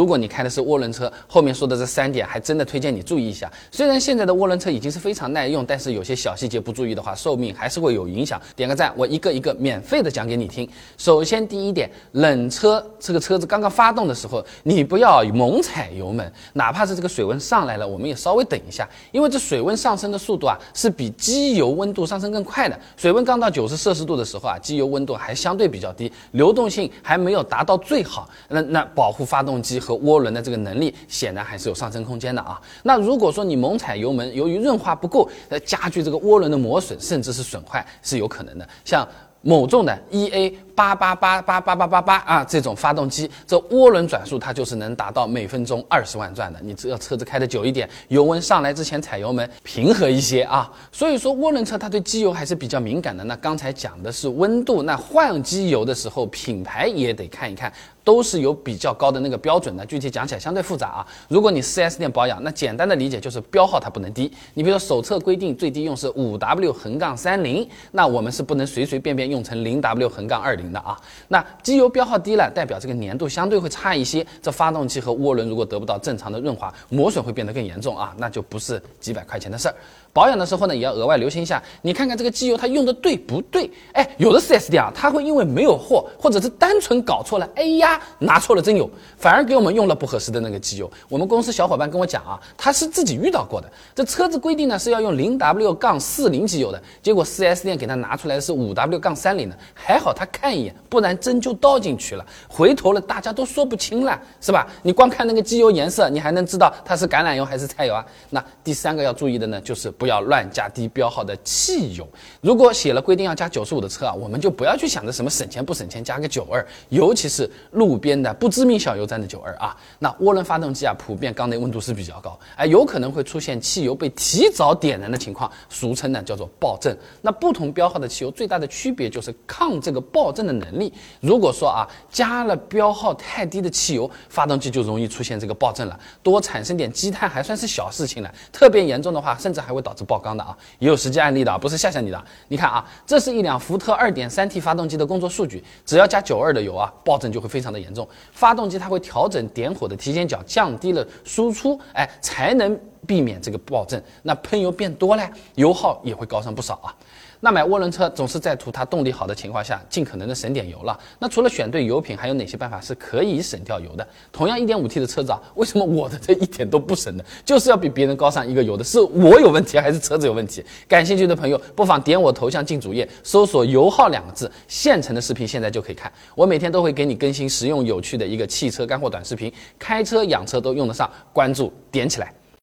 如果你开的是涡轮车，后面说的这三点还真的推荐你注意一下。虽然现在的涡轮车已经是非常耐用，但是有些小细节不注意的话，寿命还是会有影响。点个赞，我一个一个免费的讲给你听。首先第一点，冷车这个车子刚刚发动的时候，你不要猛踩油门，哪怕是这个水温上来了，我们也稍微等一下，因为这水温上升的速度啊是比机油温度上升更快的。水温刚到九十摄氏度的时候啊，机油温度还相对比较低，流动性还没有达到最好，那那保护发动机和涡轮的这个能力显然还是有上升空间的啊。那如果说你猛踩油门，由于润滑不够，呃，加剧这个涡轮的磨损，甚至是损坏是有可能的。像某众的 E A 八八八八八八八八啊，这种发动机，这涡轮转速它就是能达到每分钟二十万转的。你只要车子开的久一点，油温上来之前踩油门，平和一些啊。所以说涡轮车它对机油还是比较敏感的。那刚才讲的是温度，那换机油的时候，品牌也得看一看。都是有比较高的那个标准的，具体讲起来相对复杂啊。如果你 4S 店保养，那简单的理解就是标号它不能低。你比如说手册规定最低用是五 W 横杠三零，那我们是不能随随便便用成零 W 横杠二零的啊。那机油标号低了，代表这个粘度相对会差一些，这发动机和涡轮如果得不到正常的润滑，磨损会变得更严重啊，那就不是几百块钱的事儿。保养的时候呢，也要额外留心一下，你看看这个机油它用的对不对？哎，有的 4S 店啊，他会因为没有货，或者是单纯搞错了，哎呀，拿错了真有，反而给我们用了不合适的那个机油。我们公司小伙伴跟我讲啊，他是自己遇到过的，这车子规定呢是要用零 W 杠四零机油的，结果 4S 店给他拿出来的是五 W 杠三零的，还好他看一眼，不然针就倒进去了，回头了大家都说不清了，是吧？你光看那个机油颜色，你还能知道它是橄榄油还是菜油啊？那第三个要注意的呢，就是。不要乱加低标号的汽油。如果写了规定要加九十五的车啊，我们就不要去想着什么省钱不省钱，加个九二，尤其是路边的不知名小油站的九二啊。那涡轮发动机啊，普遍缸内温度是比较高，哎，有可能会出现汽油被提早点燃的情况，俗称呢叫做爆震。那不同标号的汽油最大的区别就是抗这个爆震的能力。如果说啊，加了标号太低的汽油，发动机就容易出现这个爆震了，多产生点积碳还算是小事情了，特别严重的话，甚至还会导。导致爆缸的啊，也有实际案例的啊，不是吓吓你的。你看啊，这是一辆福特 2.3T 发动机的工作数据，只要加92的油啊，爆震就会非常的严重。发动机它会调整点火的提前角，降低了输出，哎，才能避免这个爆震。那喷油变多了，油耗也会高上不少啊。那买涡轮车总是在图它动力好的情况下，尽可能的省点油了。那除了选对油品，还有哪些办法是可以省掉油的？同样一点五 T 的车子啊，为什么我的这一点都不省呢？就是要比别人高上一个油的，是我有问题还是车子有问题？感兴趣的朋友不妨点我头像进主页，搜索“油耗”两个字，现成的视频现在就可以看。我每天都会给你更新实用有趣的一个汽车干货短视频，开车养车都用得上，关注点起来。